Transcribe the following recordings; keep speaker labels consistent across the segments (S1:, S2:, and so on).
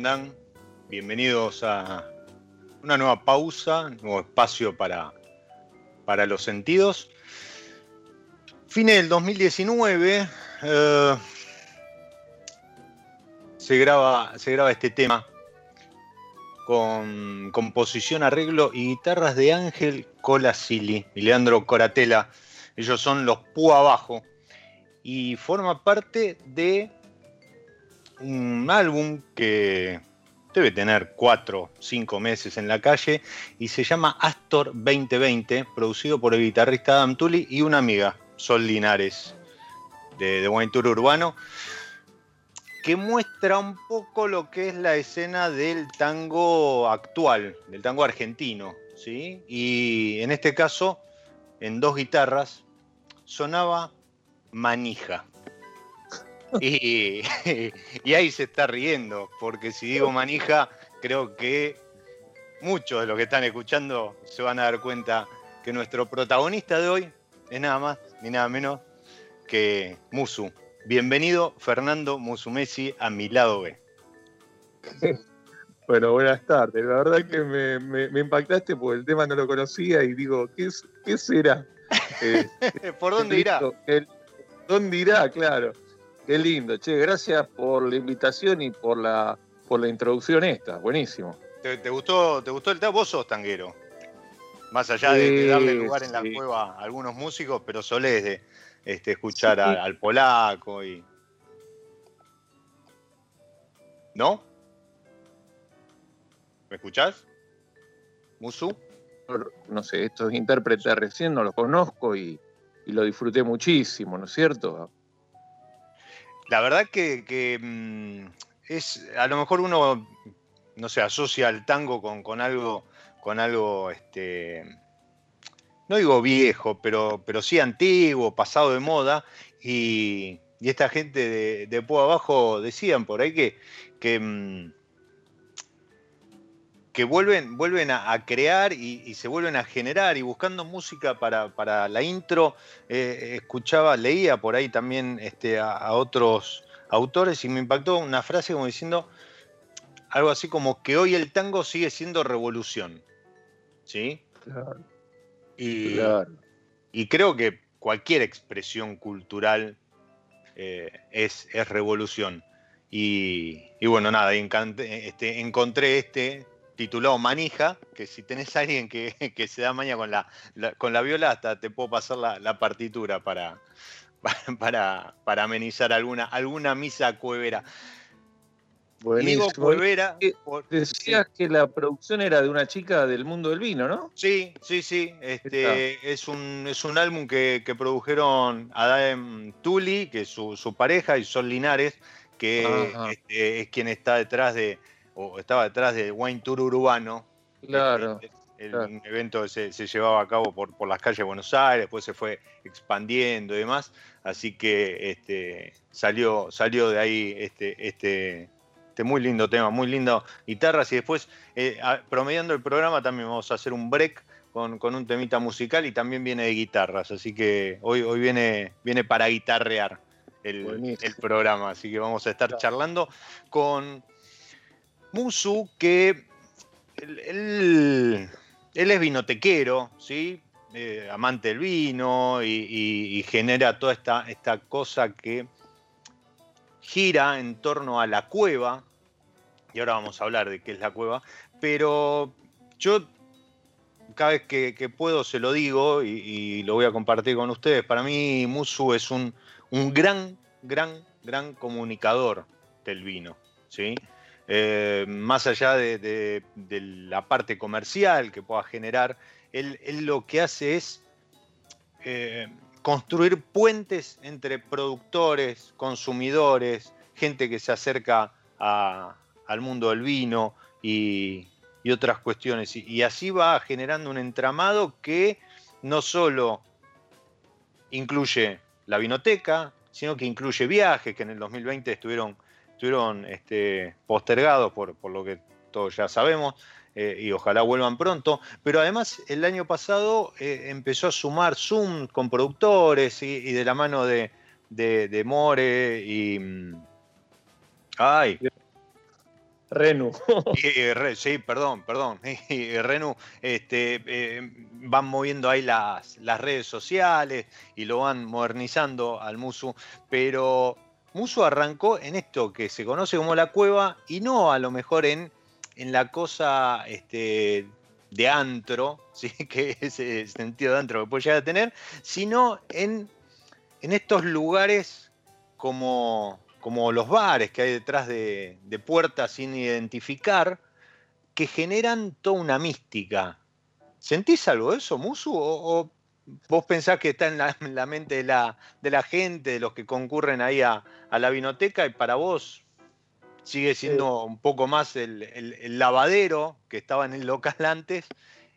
S1: Andan? Bienvenidos a una nueva pausa, nuevo espacio para, para los sentidos. Fines del 2019 eh, se, graba, se graba este tema con composición, arreglo y guitarras de Ángel Colasili y Leandro Coratela. Ellos son los Púa Abajo y forma parte de un álbum que debe tener cuatro o cinco meses en la calle y se llama Astor 2020, producido por el guitarrista Adam Tully y una amiga, Sol Linares, de, de Buen Tour Urbano, que muestra un poco lo que es la escena del tango actual, del tango argentino, ¿sí? Y en este caso, en dos guitarras, sonaba manija. Y, y ahí se está riendo, porque si digo manija, creo que muchos de los que están escuchando se van a dar cuenta que nuestro protagonista de hoy es nada más ni nada menos que Musu. Bienvenido, Fernando Musumesi, a mi lado B.
S2: Bueno, buenas tardes. La verdad que me, impactaste porque el tema no lo conocía y digo, ¿qué, qué será?
S1: ¿Por dónde irá?
S2: ¿Dónde irá? Claro. Qué lindo. Che, gracias por la invitación y por la, por la introducción esta. Buenísimo.
S1: ¿Te, gustó, ¿Te gustó el tema? Vos sos tanguero. Más allá de, darle lugar en la cueva a algunos músicos, pero solés de este, escuchar al polaco y. ¿No? ¿Me escuchás? ¿Musu?
S2: No sé, estos intérpretes recién no los conozco y, lo disfruté muchísimo, ¿no es cierto?
S1: La verdad que, mm, es, a lo mejor uno, no sé, asocia el tango con, con algo, con algo, este, no digo viejo, pero, pero sí antiguo, pasado de moda, y, esta gente de, de Abajo decían por ahí que, que mm, que vuelven, vuelven a, crear y, se vuelven a generar y buscando música para, la intro, eh, escuchaba, leía por ahí también este, a, otros autores y me impactó una frase como diciendo algo así como que hoy el tango sigue siendo revolución. ¿Sí? Claro. Y, y creo que cualquier expresión cultural eh, es, es, revolución. Y, bueno, nada, este, encontré este titulado Manija, que si tenés a alguien que, se da maña con la, con la viola, hasta te puedo pasar la, partitura para, para, para, amenizar alguna, alguna misa cuevera.
S2: Digo cuevera. Decías que la producción era de una chica del mundo del vino, ¿no?
S1: Sí, sí, sí. Este, es, un, es un álbum que, produjeron Adam Tully, que es su, pareja, y Sol Linares, que este, es quien está detrás de, estaba detrás de Wine Tour Urbano.
S2: Claro.
S1: El, evento se, se, llevaba a cabo por, por, las calles de Buenos Aires, después se fue expandiendo y demás. Así que este, salió, salió de ahí este, este, este muy lindo tema, muy lindo guitarras. Y después, eh, promediando el programa, también vamos a hacer un break con, un temita musical y también viene de guitarras. Así que hoy, hoy viene, viene para guitarrear el, el programa. Así que vamos a estar charlando con Musu, que él, es vinotequero, ¿sí? Eh, amante del vino y, genera toda esta, esta cosa que gira en torno a la cueva, y ahora vamos a hablar de qué es la cueva, pero yo cada vez que, puedo se lo digo y, lo voy a compartir con ustedes. Para mí Musu es un, un gran, gran, gran comunicador del vino. ¿sí? Eh, más allá de, la parte comercial que pueda generar, él, lo que hace es eh, construir puentes entre productores, consumidores, gente que se acerca al mundo del vino y, otras cuestiones. Y, así va generando un entramado que no solo incluye la vinoteca, sino que incluye viajes que en el 2020 estuvieron estuvieron este, postergados por, lo que todos ya sabemos. Eh, y ojalá vuelvan pronto. Pero además el año pasado eh, empezó a sumar Zoom con productores y, de la mano de, de, More y... Mm, ay.
S2: Renu.
S1: sí, perdón, perdón. Y Renu este, eh, van moviendo ahí las, las redes sociales y lo van modernizando al Musu, pero Muso arrancó en esto que se conoce como la cueva y no a lo mejor en, en la cosa este, de antro, ¿sí? que ese sentido de antro que puede llegar a tener, sino en, en estos lugares como, como, los bares que hay detrás de, puertas sin identificar, que generan toda una mística. ¿Sentís algo de eso, Musu? ¿O, vos pensás que está en la, mente de la, de la, gente, de los que concurren ahí a, la vinoteca, y para vos sigue siendo un poco más el, lavadero que estaba en el local antes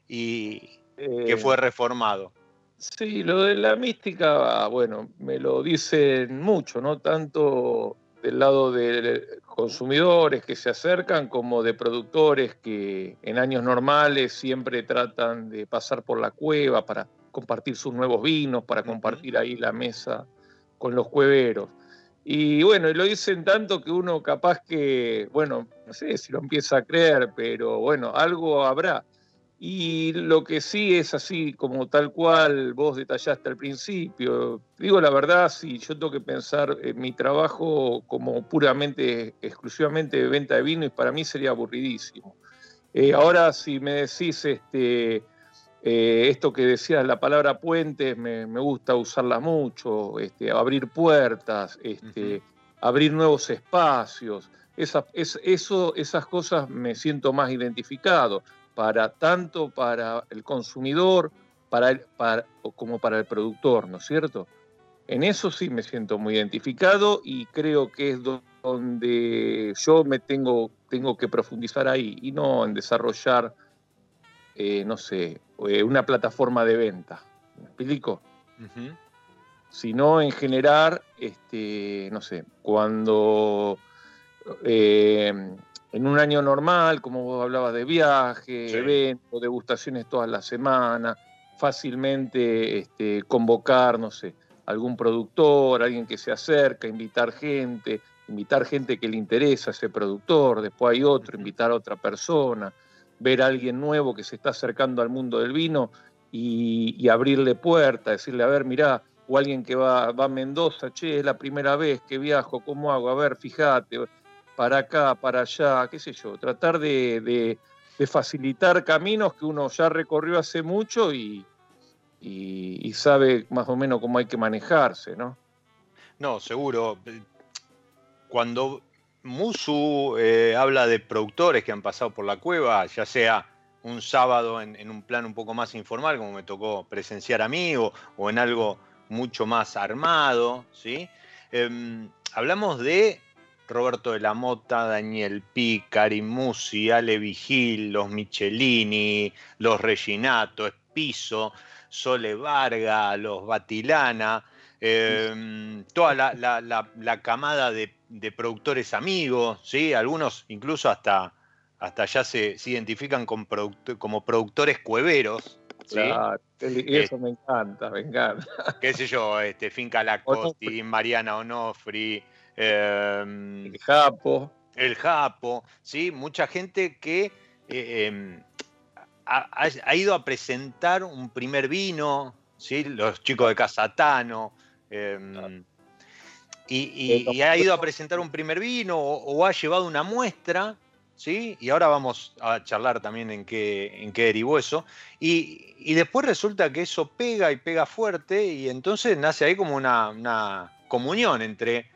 S1: y que fue eh, reformado.
S2: Sí, lo de la mística, bueno, me lo dicen mucho, ¿no? Tanto del lado de consumidores que se acercan como de productores que en años normales siempre tratan de pasar por la cueva para compartir sus nuevos vinos, para compartir ahí la mesa con los cueveros. Y bueno, y lo dicen tanto que uno capaz que, bueno, no sé si lo empieza a creer, pero bueno, algo habrá. Y lo que sí es así, como tal cual vos detallaste al principio, digo la verdad, si yo tengo que pensar en mi trabajo como puramente, exclusivamente de venta de vino, y para mí sería aburridísimo. Eh, ahora, si me decís este, eh, esto que decías, la palabra puentes, me, gusta usarla mucho, este, abrir puertas, este, abrir nuevos espacios. Esa, eso, esas cosas me siento más identificado para tanto para el consumidor para como para el productor, ¿no es cierto? En eso sí me siento muy identificado y creo que es donde yo me tengo, tengo que profundizar ahí y no en desarrollar, eh, no sé, eh, una plataforma de venta. ¿Me explico? Sino en generar, este, no sé, cuando eh, en un año normal, como vos hablabas de viaje, eventos, degustaciones todas las semanas, fácilmente este, convocar, no sé, algún productor, alguien que se acerca, invitar gente, invitar gente que le interesa a ese productor, después hay otro, invitar a otra persona, ver a alguien nuevo que se está acercando al mundo del vino y, abrirle puerta, decirle, a ver, mirá, o alguien que va, va a Mendoza, che, es la primera vez que viajo, ¿cómo hago? A ver, fíjate para acá, para allá, qué sé yo, tratar de, facilitar caminos que uno ya recorrió hace mucho y, sabe más o menos cómo hay que manejarse, ¿no?
S1: No, seguro. Cuando Musu eh, habla de productores que han pasado por la cueva, ya sea un sábado en, un plan un poco más informal, como me tocó presenciar a mí, o, en algo mucho más armado, ¿sí? Em, hablamos de Roberto de la Mota, Daniel Pi, Karim Musi, Ale Vigil, los Michelini, los Reginato, Espiso, Sole Varga, los Batilana, em, toda la, camada de, productores amigos, ¿sí? algunos incluso hasta, hasta ya se, identifican como productores cueveros. ¿sí?
S2: y eso me encanta, me encanta.
S1: Qué sé yo, este, Finca Lacosti, Mariana Onofri,
S2: Em, el Japo.
S1: El Japo, ¿sí? Mucha gente que eh, em, ha, ido a presentar un primer vino, ¿sí? Los chicos de Casatano. Em, y, ha ido a presentar un primer vino o, ha llevado una muestra, ¿sí? Y ahora vamos a charlar también en qué, en qué derivó eso. Y, después resulta que eso pega y pega fuerte y entonces nace ahí como una, una comunión entre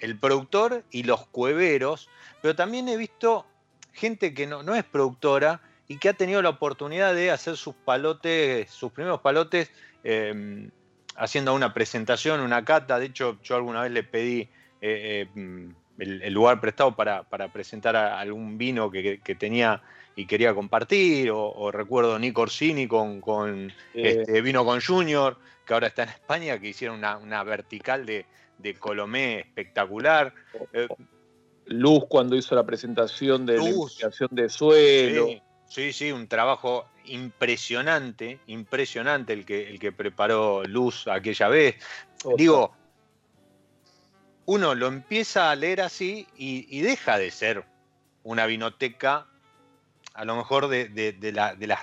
S1: el productor y los cueveros, pero también he visto gente que no, no es productora y que ha tenido la oportunidad de hacer sus palotes, sus primeros palotes, em, haciendo una presentación, una cata. De hecho, yo alguna vez le pedí eh, em, el, lugar prestado para, presentar algún vino que, tenía y quería compartir, o, recuerdo Nick Orsini con, con este, Vino con Junior, que ahora está en España, que hicieron una vertical de, de Colomé espectacular.
S2: Eh, Luz cuando hizo la presentación de la investigación de suelo.
S1: Sí, sí, un trabajo impresionante, impresionante el que, el que preparó Luz aquella vez. Digo, uno lo empieza a leer así y, deja de ser una vinoteca, a lo mejor de, de las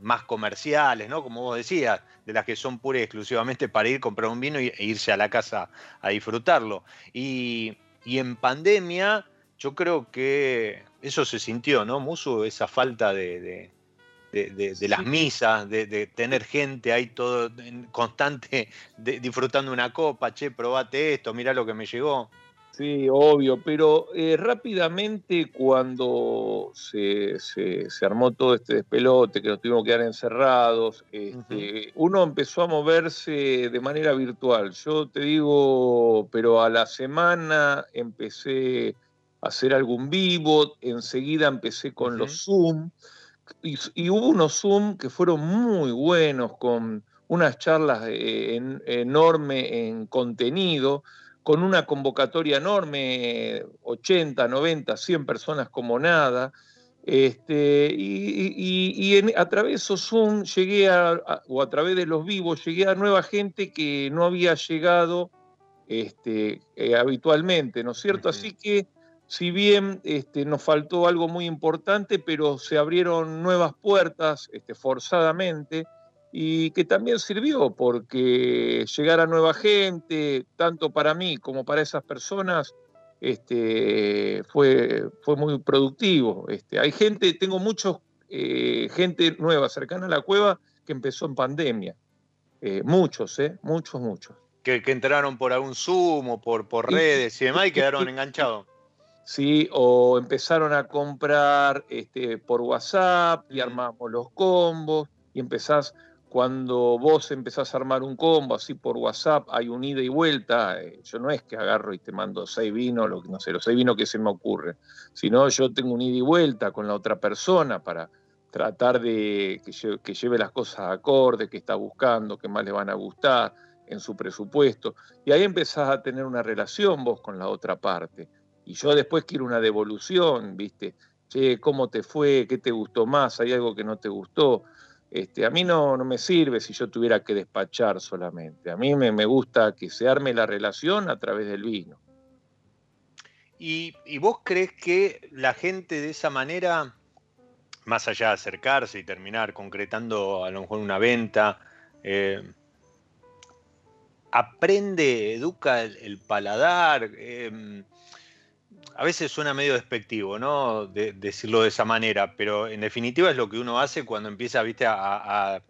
S1: más comerciales, ¿no? Como vos decías, de las que son puras y exclusivamente para ir, comprar un vino e irse a la casa a disfrutarlo. Y, en pandemia, yo creo que eso se sintió, ¿no? Muso, esa falta de, de, las misas, de, tener gente ahí todo en constante disfrutando una copa, che, probate esto, mirá lo que me llegó.
S2: Sí, obvio, pero eh, rápidamente cuando se, armó todo este despelote, que nos tuvimos que quedar encerrados, este, uno empezó a moverse de manera virtual. Yo te digo, pero a la semana empecé hacer algún vivo, enseguida empecé con los Zoom, y, y, hubo unos Zoom que fueron muy buenos con unas charlas eh, enorme en contenido, con una convocatoria enorme, 80, 90, 100 personas como nada. Este, y, a través de Zoom llegué a, o a través de los vivos, llegué a nueva gente que no había llegado este, eh, habitualmente, ¿no es cierto? Así que si bien este, nos faltó algo muy importante, pero se abrieron nuevas puertas este, forzadamente y que también sirvió porque llegar a nueva gente, tanto para mí como para esas personas, este, fue, fue muy productivo. Este, hay gente, tengo muchos, eh, gente nueva cercana a la cueva que empezó en pandemia. Eh, muchos, eh, muchos, muchos.
S1: Que, entraron por algún Zoom o por, por redes y demás y quedaron enganchados.
S2: Sí, o empezaron a comprar este, por WhatsApp y armamos los combos y empezás cuando vos empezás a armar un combo así por WhatsApp, hay un ida y vuelta. Eh, yo no es que agarro y te mando seis vinos, lo, no sé, los seis vinos que se me ocurre, sino yo tengo un ida y vuelta con la otra persona para tratar de que, lleve, las cosas acorde, que está buscando, que más le van a gustar en su presupuesto. Y ahí empezás a tener una relación vos con la otra parte. Y yo después quiero una devolución, ¿viste? Che, ¿cómo te fue? ¿Qué te gustó más? ¿Hay algo que no te gustó? Este, a mí no, no, me sirve si yo tuviera que despachar solamente. A mí me, gusta que se arme la relación a través del vino.
S1: ¿Y, vos crees que la gente de esa manera, más allá de acercarse y terminar concretando a lo mejor una venta, eh, aprende, educa el, paladar? Eh, a veces suena medio despectivo, ¿no? decirlo de esa manera, pero en definitiva es lo que uno hace cuando empieza, viste, a,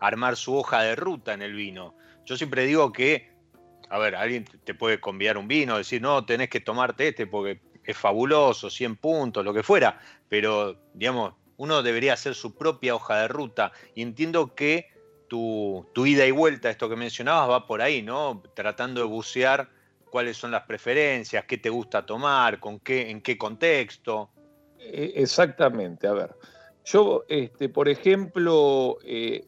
S1: armar su hoja de ruta en el vino. Yo siempre digo que, a ver, alguien te puede convidar un vino, decir, no, tenés que tomarte este porque es fabuloso, 100 puntos, lo que fuera, pero, digamos, uno debería hacer su propia hoja de ruta y entiendo que tu ida y vuelta, esto que mencionabas, va por ahí, ¿no? Tratando de bucear cuáles son las preferencias, qué te gusta tomar, con qué, en qué contexto.
S2: E, exactamente, a ver. Yo, este, por ejemplo, eh,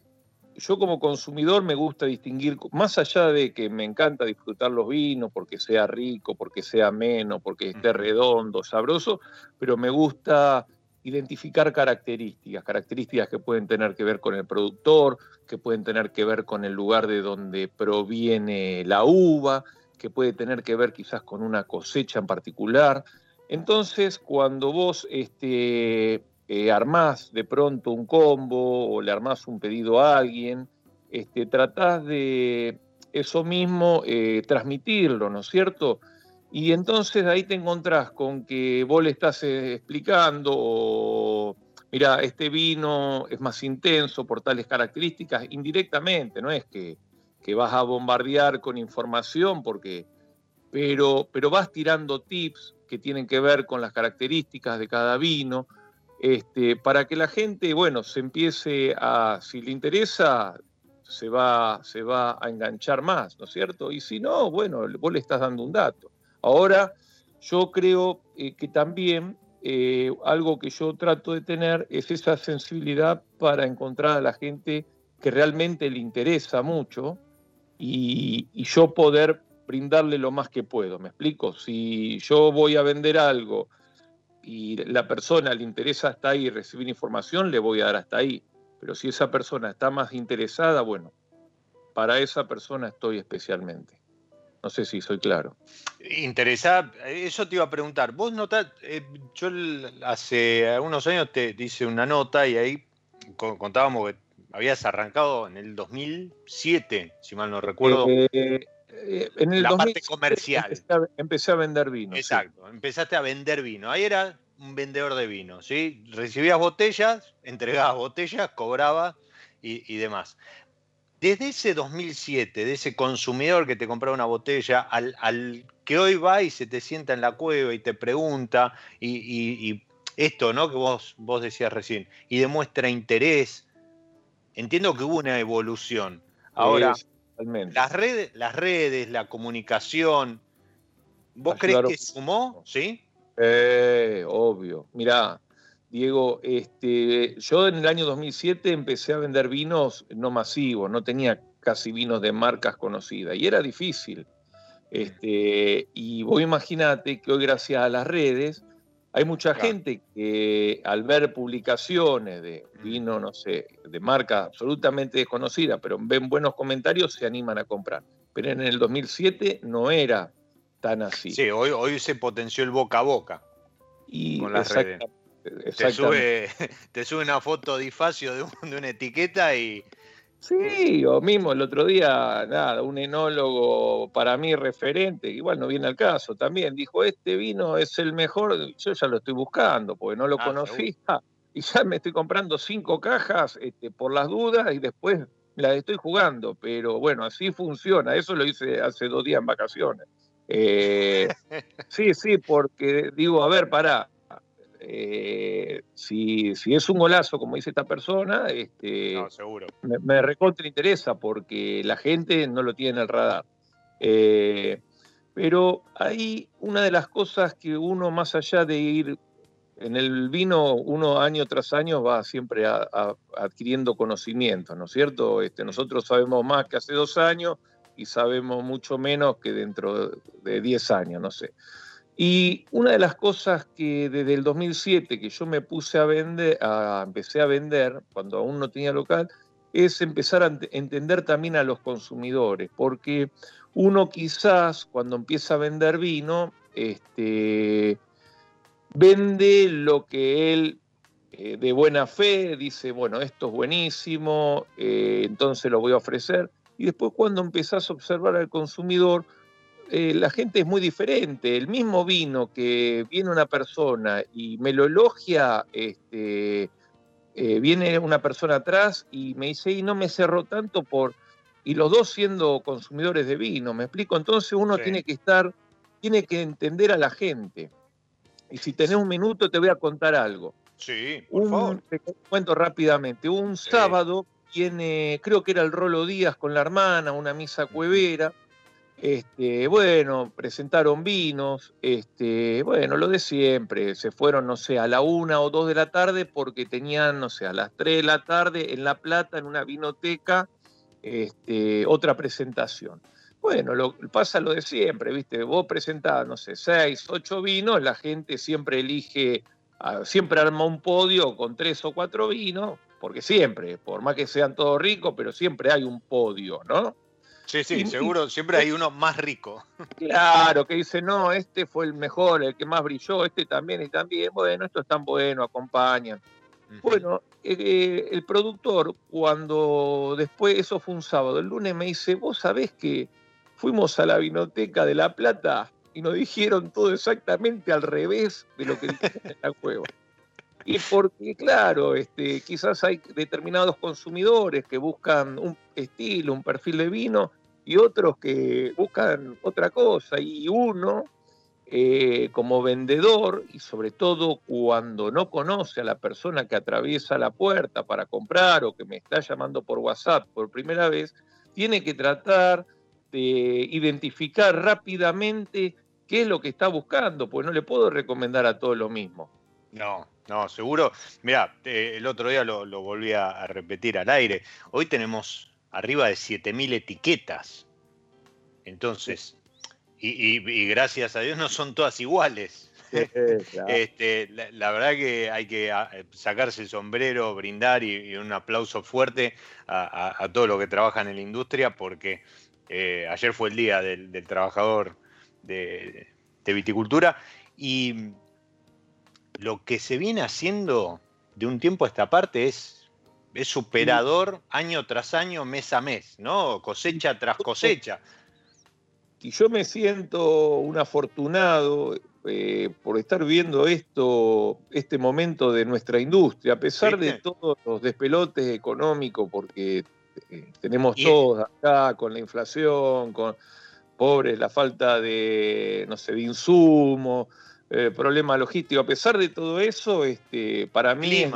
S2: yo como consumidor me gusta distinguir, más allá de que me encanta disfrutar los vinos, porque sea rico, porque sea ameno, porque esté redondo, sabroso, pero me gusta identificar características, características que pueden tener que ver con el productor, que pueden tener que ver con el lugar de donde proviene la uva, que puede tener que ver quizás con una cosecha en particular. Entonces, cuando vos este, eh, armás de pronto un combo o le armás un pedido a alguien, este, tratás de eso mismo eh, transmitirlo, ¿no es cierto? Y entonces ahí te encontrás con que vos le estás eh, explicando, o, mira, este vino es más intenso por tales características, indirectamente, no es que que vas a bombardear con información, porque, pero, pero vas tirando tips que tienen que ver con las características de cada vino, este, para que la gente, bueno, se empiece a, si le interesa, se va, se va a enganchar más, ¿no es cierto? Y si no, bueno, vos le estás dando un dato. Ahora, yo creo eh, que también eh, algo que yo trato de tener es esa sensibilidad para encontrar a la gente que realmente le interesa mucho y, yo poder brindarle lo más que puedo. ¿Me explico? Si yo voy a vender algo y la persona le interesa hasta ahí recibir información, le voy a dar hasta ahí. Pero si esa persona está más interesada, bueno, para esa persona estoy especialmente. No sé si soy claro.
S1: Interesada, eso te iba a preguntar. Vos notás, eh, yo hace algunos años te hice una nota y ahí contábamos que habías arrancado en el 2007, si mal no recuerdo. Eh,
S2: eh, en el
S1: la parte comercial.
S2: Empecé a, vender vino.
S1: Exacto, empezaste a vender vino. Ahí era un vendedor de vino, ¿sí? Recibías botellas, entregabas botellas, cobrabas y, demás. Desde ese 2007, de ese consumidor que te compraba una botella, al, que hoy va y se te sienta en la cueva y te pregunta, y, esto, ¿no? Que vos, vos decías recién, y demuestra interés, entiendo que hubo una evolución. Ahora, las redes, las redes, la comunicación, ¿vos crees que sumó? ¿Sí?
S2: Eh, obvio. Mirá, Diego, este, yo en el año 2007 empecé a vender vinos no masivos, no tenía casi vinos de marcas conocidas. Y era difícil. Este, y vos imaginate que hoy gracias a las redes hay mucha gente que al ver publicaciones de vino, no sé, de marca absolutamente desconocida, pero ven buenos comentarios, se animan a comprar. Pero en el 2007 no era tan así.
S1: Sí, hoy, hoy se potenció el boca a boca
S2: y con las redes.
S1: Te sube, te sube una foto de de una etiqueta y,
S2: Sí, o mismo el otro día, nada, un enólogo para mí referente, igual no viene al caso, también dijo, este vino es el mejor, yo ya lo estoy buscando, porque no lo ah, conocía, y ya me estoy comprando cinco cajas este, por las dudas y después las estoy jugando, pero bueno, así funciona, eso lo hice hace dos días en vacaciones. Eh, sí, sí, porque digo, a ver, pará, eh, si, si, es un golazo, como dice esta persona, este, Me, me, recontra interesa porque la gente no lo tiene en el radar. Eh, pero hay una de las cosas que uno, más allá de ir en el vino, uno año tras año va siempre adquiriendo conocimiento, ¿no es cierto? Este, nosotros sabemos más que hace dos años y sabemos mucho menos que dentro de diez años, no sé. Y una de las cosas que desde el 2007 que yo me puse a vender, a, empecé a vender cuando aún no tenía local, es empezar a entender también a los consumidores, porque uno quizás cuando empieza a vender vino, este, vende lo que él eh, de buena fe dice, bueno, esto es buenísimo, eh, entonces lo voy a ofrecer. Y después cuando empezás a observar al consumidor, eh, la gente es muy diferente. El mismo vino que viene una persona y me lo elogia, este, eh, viene una persona atrás y me dice, y no me cerró tanto por... Y los dos siendo consumidores de vino, ¿me explico? Entonces uno tiene que estar, tiene que entender a la gente. Y si tenés un minuto te voy a contar algo.
S1: Sí, por favor.
S2: Te cuento rápidamente. Un sábado viene, creo que era el Rolo Díaz con la hermana, una misa cuevera. Este, bueno, presentaron vinos, este, bueno, lo de siempre, se fueron, no sé, a la una o dos de la tarde porque tenían, no sé, a las tres de la tarde en La Plata, en una vinoteca, este, otra presentación. Bueno, lo, pasa lo de siempre, ¿viste? Vos presentás, no sé, seis, ocho vinos, la gente siempre elige, ah, siempre arma un podio con tres o cuatro vinos, porque siempre, por más que sean todos ricos, pero siempre hay un podio, ¿no?
S1: Sí, sí, seguro, siempre hay uno más rico.
S2: Claro, que dice, no, este fue el mejor, el que más brilló, este también y también, bueno, esto es tan bueno, acompañan. Bueno, eh, el productor, cuando después, eso fue un sábado, el lunes me dice, vos sabés que fuimos a la vinoteca de La Plata y nos dijeron todo exactamente al revés de lo que dijimos en la cueva. Y porque, claro, este, quizás hay determinados consumidores que buscan un estilo, un perfil de vino, y otros que buscan otra cosa. Y uno, eh, como vendedor, y sobre todo cuando no conoce a la persona que atraviesa la puerta para comprar o que me está llamando por WhatsApp por primera vez, tiene que tratar de identificar rápidamente qué es lo que está buscando, pues no le puedo recomendar a todo lo mismo.
S1: No, no, seguro. Mira, el otro día lo, volví a, repetir al aire. Hoy tenemos arriba de 7.000 etiquetas. Entonces, y, gracias a Dios no son todas iguales. este, la, verdad que hay que sacarse el sombrero, brindar y, un aplauso fuerte a, todo lo que trabajan en la industria porque eh, ayer fue el día del, trabajador de, de viticultura y lo que se viene haciendo de un tiempo a esta parte es, es superador año tras año, mes a mes, ¿no? Cosecha tras cosecha.
S2: Y yo me siento un afortunado eh, por estar viendo esto, este momento de nuestra industria, a pesar de todos los despelotes económicos, porque eh, tenemos todos acá con la inflación, con pobres, la falta de, no sé, de insumos, eh, problema logístico. A pesar de todo eso, este, para mí es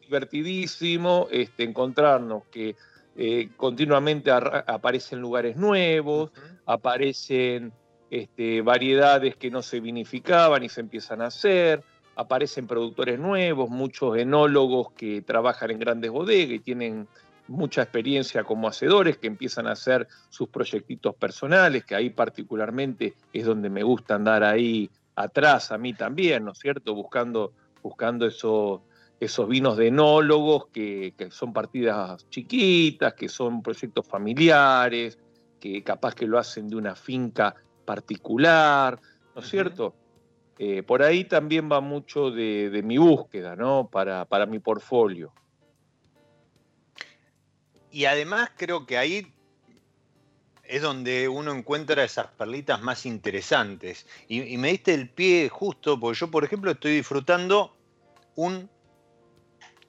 S2: divertidísimo este, encontrarnos que eh, continuamente aparecen lugares nuevos, aparecen este, variedades que no se vinificaban y se empiezan a hacer, aparecen productores nuevos, muchos enólogos que trabajan en grandes bodegas y tienen mucha experiencia como hacedores que empiezan a hacer sus proyectitos personales, que ahí particularmente es donde me gusta andar ahí atrás a mí también, ¿no es cierto? Buscando, buscando esos, esos vinos de enólogos que, son partidas chiquitas, que son proyectos familiares, que capaz que lo hacen de una finca particular, ¿no es cierto? Eh, por ahí también va mucho de, mi búsqueda, ¿no? Para, para mi portfolio.
S1: Y además creo que ahí es donde uno encuentra esas perlitas más interesantes. Y, me diste el pie justo, porque yo, por ejemplo, estoy disfrutando un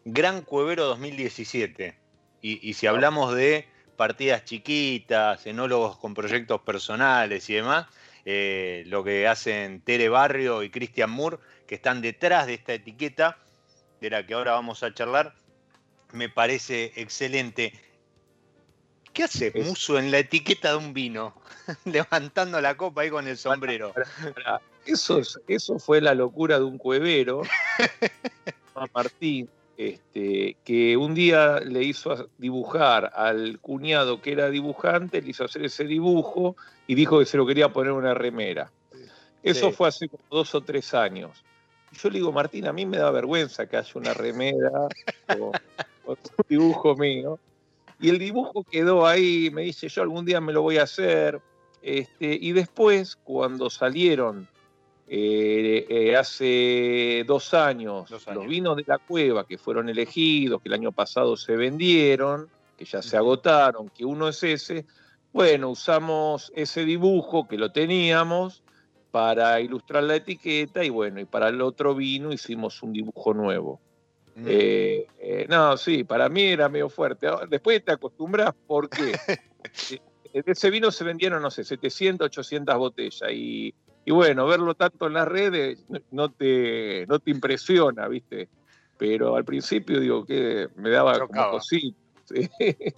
S1: gran cuevero 2017. Y, si hablamos de partidas chiquitas, enólogos con proyectos personales y demás, eh, lo que hacen Tere Barrio y Christian Moore, que están detrás de esta etiqueta, de la que ahora vamos a charlar, me parece excelente. ¿Qué hace Muso en la etiqueta de un vino? Levantando la copa ahí con el sombrero.
S2: Eso, eso fue la locura de un cuevero, Martín, este, que un día le hizo dibujar al cuñado que era dibujante, le hizo hacer ese dibujo y dijo que se lo quería poner una remera. Eso fue hace como dos o tres años. Yo le digo, Martín, a mí me da vergüenza que haya una remera o, o un dibujo mío. Y el dibujo quedó ahí, me dice, yo algún día me lo voy a hacer. Este, y después, cuando salieron eh, eh, hace dos años, los vinos de la cueva que fueron elegidos, que el año pasado se vendieron, que ya se agotaron, que uno es ese, bueno, usamos ese dibujo que lo teníamos para ilustrar la etiqueta y bueno, y para el otro vino hicimos un dibujo nuevo. Mm. Eh, eh, no, sí, para mí era medio fuerte. Después te acostumbras porque de ese vino se vendieron, no sé, 700, 800 botellas. Y, bueno, verlo tanto en las redes no te, no te impresiona, ¿viste? Pero al principio digo que me daba como cosita.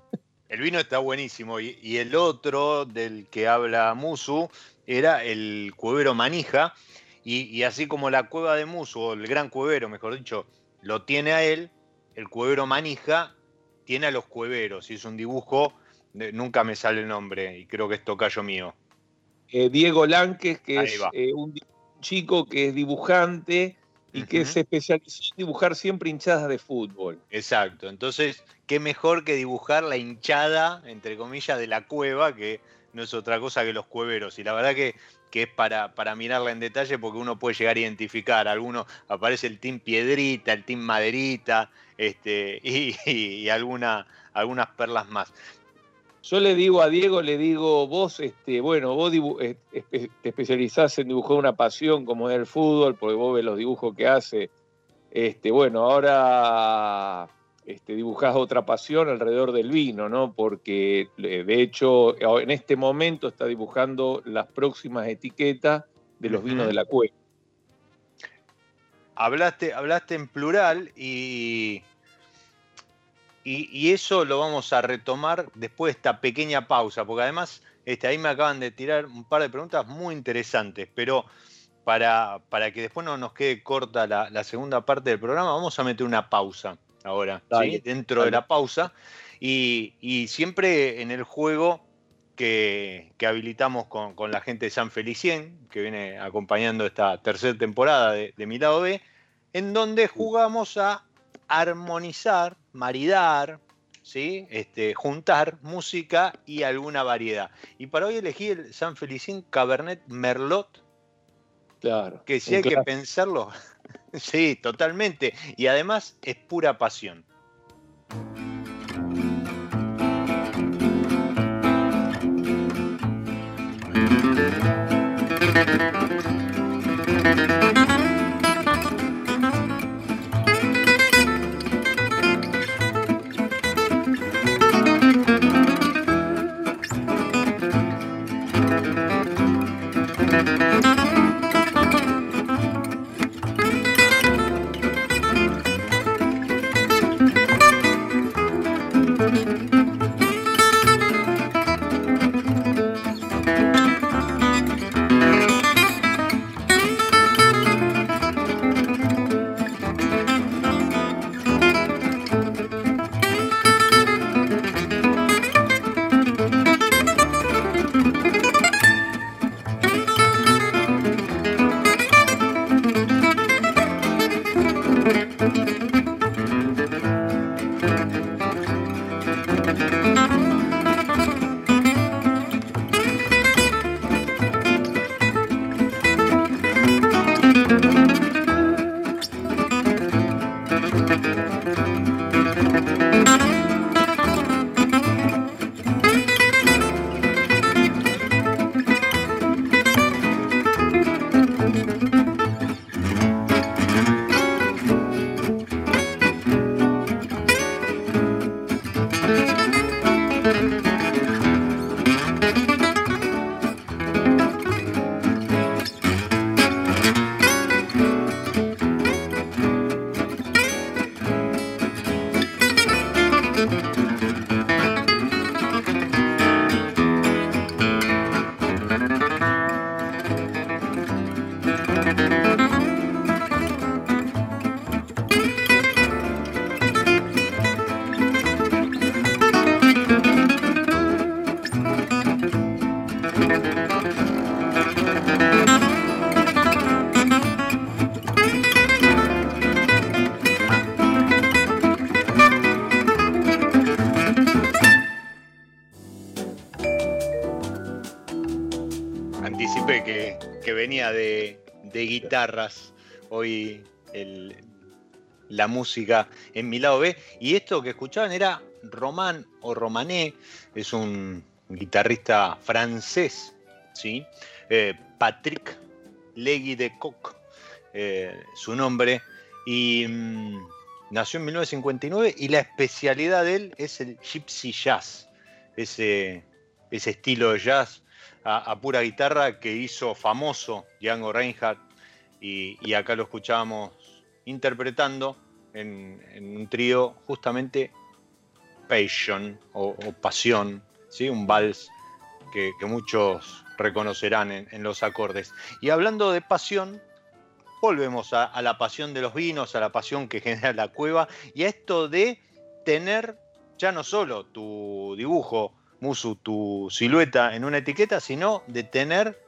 S1: El vino está buenísimo. Y, el otro del que habla Musu era el cuevero manija. Y, y así como la cueva de Musu, o el gran cuevero, mejor dicho, lo tiene a él, el cuevero manija tiene a los cueveros, y es un dibujo, nunca me sale el nombre, y creo que es tocayo mío.
S2: Eh, Diego Lanques, que es eh, un chico que es dibujante y que se especializó en dibujar siempre hinchadas de fútbol.
S1: Exacto, entonces, qué mejor que dibujar la hinchada, entre comillas, de la cueva, que no es otra cosa que los cueveros. Y la verdad que que es para, para mirarla en detalle porque uno puede llegar a identificar. Alguno aparece el team Piedrita, el team Maderita, este, y, alguna, algunas perlas más.
S2: Yo le digo a Diego, le digo, vos, este, bueno, vos eh, te especializás en dibujar una pasión como es el fútbol, porque vos ves los dibujos que hace. Este, bueno, ahora este, dibujás otra pasión alrededor del vino, ¿no? Porque eh, de hecho en este momento está dibujando las próximas etiquetas de los vinos de la cueva.
S1: Hablaste, hablaste en plural y, y, eso lo vamos a retomar después de esta pequeña pausa, porque además este, ahí me acaban de tirar un par de preguntas muy interesantes, pero para, para que después no nos quede corta la, la segunda parte del programa, vamos a meter una pausa ahora, dentro de la pausa. Y, siempre en el juego que, habilitamos con, la gente de San Felicien, que viene acompañando esta tercera temporada de, Mi Lado B, en donde jugamos a armonizar, maridar, ¿sí? este, juntar música y alguna variedad. Y para hoy elegí el San Felicien Cabernet Merlot.
S2: Claro.
S1: Que si hay que pensarlo, Sí, totalmente. Y además es pura pasión. Guitarras, hoy la música en mi lado B. Y esto que escuchaban era Román o Romané, es un guitarrista francés, ¿sí? Eh, Patrick Legui de Coq, eh, su nombre, y mm, nació en 1959 y la especialidad de él es el gypsy jazz, ese, ese estilo de jazz a, a, pura guitarra que hizo famoso Django Reinhardt y, acá lo escuchábamos interpretando en, un trío justamente Passion o, Pasión, ¿sí? un vals que, muchos reconocerán en, los acordes. Y hablando de pasión, volvemos a, la pasión de los vinos, a la pasión que genera la cueva y a esto de tener ya no solo tu dibujo, Musu, tu silueta en una etiqueta, sino de tener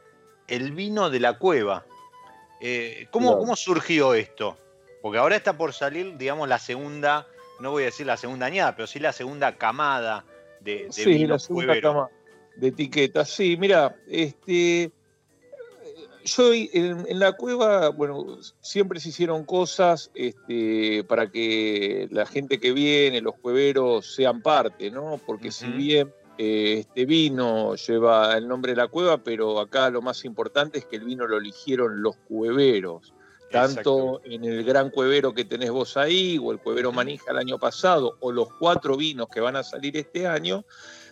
S1: el vino de la cueva. Eh, ¿cómo, surgió esto? Porque ahora está por salir, digamos, la segunda, no voy a decir la segunda añada, pero sí la segunda camada de, de
S2: sí, la segunda camada de etiquetas. Sí, mira, este, yo en, la cueva, bueno, siempre se hicieron cosas este, para que la gente que viene, los cueveros, sean parte, ¿no? Porque si bien este vino lleva el nombre de la cueva, pero acá lo más importante es que el vino lo eligieron los cueveros. Tanto en el gran cuevero que tenés vos ahí, o el cuevero manija el año pasado, o los cuatro vinos que van a salir este año,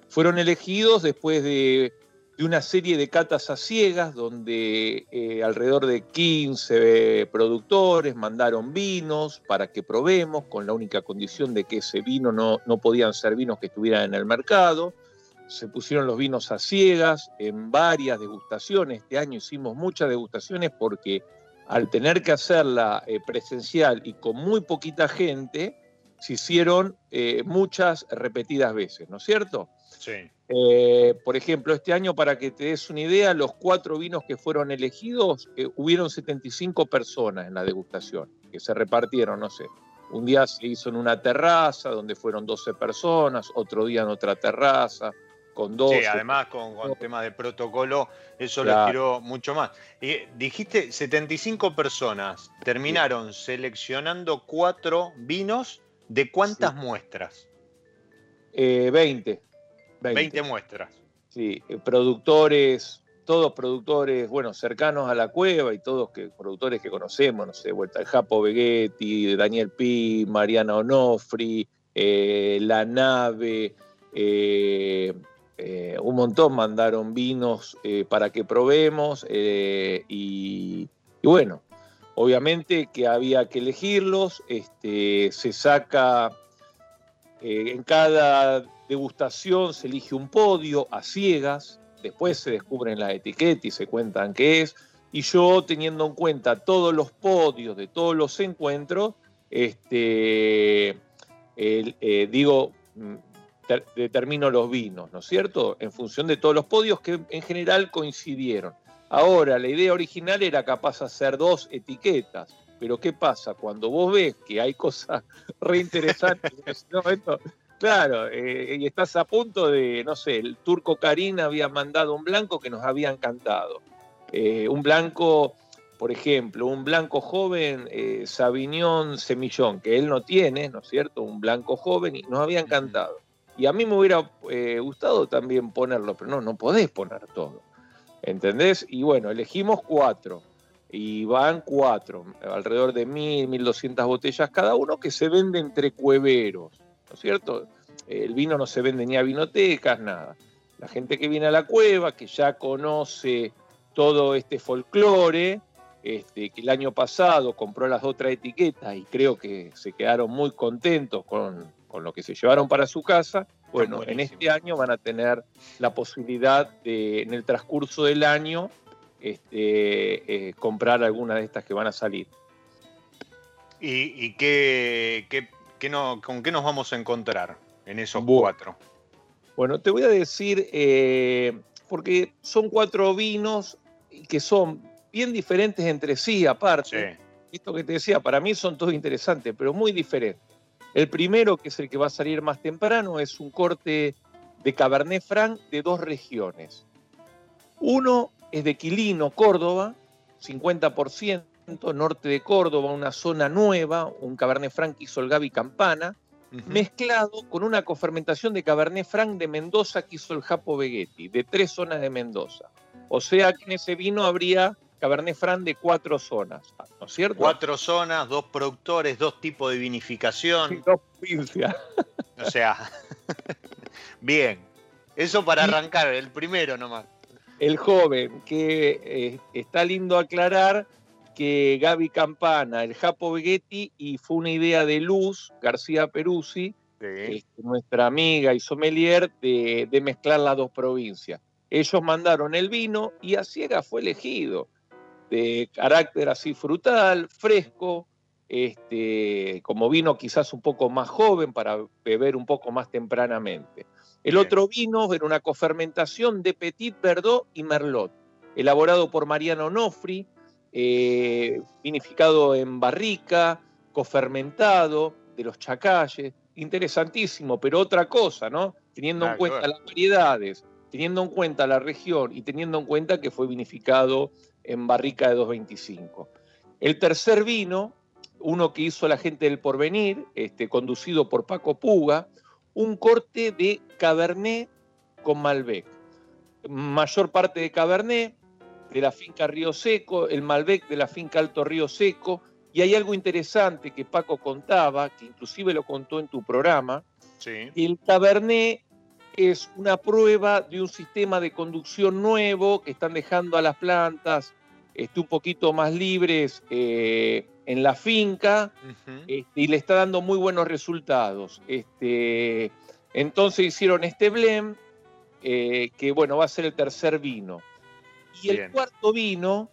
S2: fueron elegidos después de, una serie de catas a ciegas, donde eh, alrededor de 15 productores mandaron vinos para que probemos, con la única condición de que ese vino no, no podían ser vinos que estuvieran en el mercado se pusieron los vinos a ciegas en varias degustaciones. Este año hicimos muchas degustaciones porque al tener que hacerla eh, presencial y con muy poquita gente, se hicieron eh, muchas repetidas veces, ¿no es cierto?
S1: Sí.
S2: Eh, por ejemplo, este año, para que te des una idea, los cuatro vinos que fueron elegidos, hubieron 75 personas en la degustación, que se repartieron, no sé. Un día se hizo en una terraza donde fueron 12 personas, otro día en otra terraza, con dos. Sí,
S1: además con, con temas de protocolo, eso lo tiró mucho más. Y dijiste 75 personas, terminaron seleccionando cuatro vinos, ¿de cuántas muestras?
S2: 20, eh,
S1: 20. muestras.
S2: Sí, eh, productores, todos productores, bueno, cercanos a la cueva y todos que, productores que conocemos, no sé, Vuelta al Japo Vegetti, Daniel Pi, Mariana Onofri, eh, La Nave, eh, un montón mandaron vinos eh, para que probemos eh, y, bueno, obviamente que había que elegirlos, este, se saca, en cada degustación se elige un podio a ciegas, después se descubren las etiquetas y se cuentan qué es, y yo teniendo en cuenta todos los podios de todos los encuentros, este, digo, determino los vinos, ¿no es cierto? En función de todos los podios que en general coincidieron. Ahora, la idea original era capaz hacer dos etiquetas, Pero ¿qué pasa? Cuando vos ves que hay cosas reinteresantes en ese momento, claro, eh, y estás a punto de, no sé, el turco Karim había mandado un blanco que nos había encantado. Eh, un blanco, por ejemplo, un blanco joven, eh, Sabiñón Semillón, que él no tiene, ¿no es cierto? Un blanco joven y nos había encantado. Y a mí me hubiera gustado también ponerlo, pero no, no podés poner todo. ¿Entendés? Y bueno, elegimos cuatro y van cuatro, alrededor de mil, mil doscientas botellas cada uno que se vende entre cueveros, ¿no es cierto? El vino no se vende ni a vinotecas, nada. La gente que viene a la cueva, que ya conoce todo este folclore, este, que el año pasado compró las otras etiquetas y creo que se quedaron muy contentos con, con lo que se llevaron para su casa, bueno, en este año van a tener la posibilidad de, en el transcurso del año, este, eh, comprar alguna de estas que van a salir.
S1: ¿Y, qué, no, con qué nos vamos a encontrar en esos cuatro?
S2: Bueno, te voy a decir, eh, porque son cuatro vinos que son bien diferentes entre sí, aparte. Esto que te decía, para mí son todos interesantes, pero muy diferentes. El primero, que es el que va a salir más temprano, es un corte de Cabernet Franc de dos regiones. Uno es de Quilino, Córdoba, 50%, norte de Córdoba, una zona nueva, un Cabernet Franc que hizo el Gaby Campana, mezclado con una cofermentación de Cabernet Franc de Mendoza que hizo el Japo Vegetti, de tres zonas de Mendoza. O sea que en ese vino habría Cabernet Franc de cuatro zonas, ¿no es cierto?
S1: Cuatro zonas, dos productores, dos tipos de vinificación. dos provincias. O sea, bien. Eso para arrancar, el primero nomás.
S2: El joven, que eh, está lindo aclarar que Gaby Campana, el Japo Vegetti, y fue una idea de Luz García Peruzzi, este, nuestra amiga y sommelier, de, de mezclar las dos provincias. Ellos mandaron el vino y a ciega fue elegido de carácter así frutal, fresco, este, como vino quizás un poco más joven para beber un poco más tempranamente. El otro vino era una cofermentación de Petit Verdot y Merlot, elaborado por Mariano Nofri, eh, vinificado en barrica, cofermentado de los chacalles, interesantísimo, pero otra cosa, ¿no? Teniendo en cuenta las variedades, teniendo en cuenta la región y teniendo en cuenta que fue vinificado en barrica de 2.25. El tercer vino, uno que hizo la gente del porvenir, este, conducido por Paco Puga, un corte de Cabernet con Malbec. Mayor parte de Cabernet, de la finca Río Seco, el Malbec de la finca Alto Río Seco, y hay algo interesante que Paco contaba, que inclusive lo contó en tu programa, el Cabernet es una prueba de un sistema de conducción nuevo que están dejando a las plantas este, un poquito más libres eh, en la finca este, y le está dando muy buenos resultados. Este, entonces hicieron este blend, eh, que bueno, va a ser el tercer vino. Y el cuarto vino,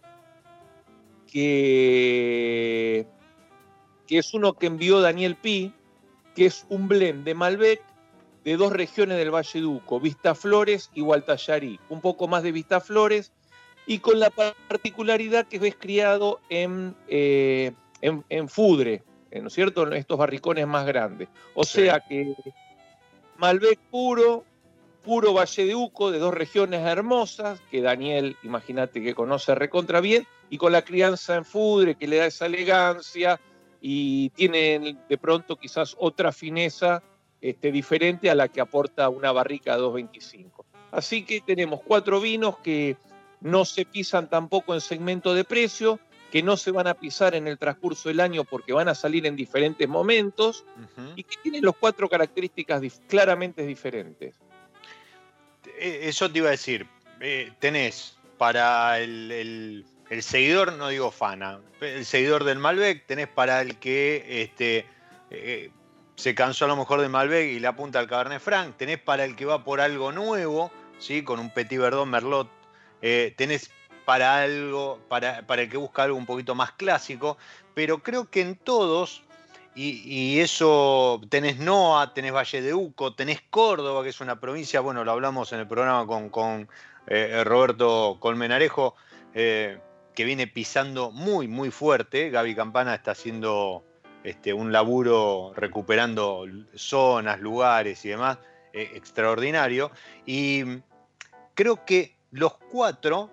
S2: que, que es uno que envió Daniel Pi, que es un blend de Malbec de dos regiones del Valle Duco, Flores y Gualtallarí. Un poco más de Flores y con la particularidad que es criado en, eh, en, Fudre, ¿no es cierto? En estos barricones más grandes. O sea que Malbec puro, puro Valle de Uco, de dos regiones hermosas, que Daniel, imagínate que conoce recontra bien, y con la crianza en Fudre, que le da esa elegancia y tiene de pronto quizás otra fineza este, diferente a la que aporta una barrica 225. Así que tenemos cuatro vinos que no se pisan tampoco en segmento de precio, que no se van a pisar en el transcurso del año porque van a salir en diferentes momentos y que tienen los cuatro características claramente diferentes.
S1: Eh, eso te iba a decir, eh, tenés para el, seguidor, no digo fana, el seguidor del Malbec, tenés para el que este, eh, se cansó a lo mejor de Malbec y le apunta al Cabernet Franc, tenés para el que va por algo nuevo, ¿sí? con un Petit Verdot Merlot, eh, tenés para algo, para, el que busca algo un poquito más clásico, pero creo que en todos, y, eso tenés Noa, tenés Valle de Uco, tenés Córdoba, que es una provincia, bueno, lo hablamos en el programa con, con eh, Roberto Colmenarejo, eh, que viene pisando muy, muy fuerte. Gaby Campana está haciendo este, un laburo recuperando zonas, lugares y demás eh, extraordinario. Y creo que los cuatro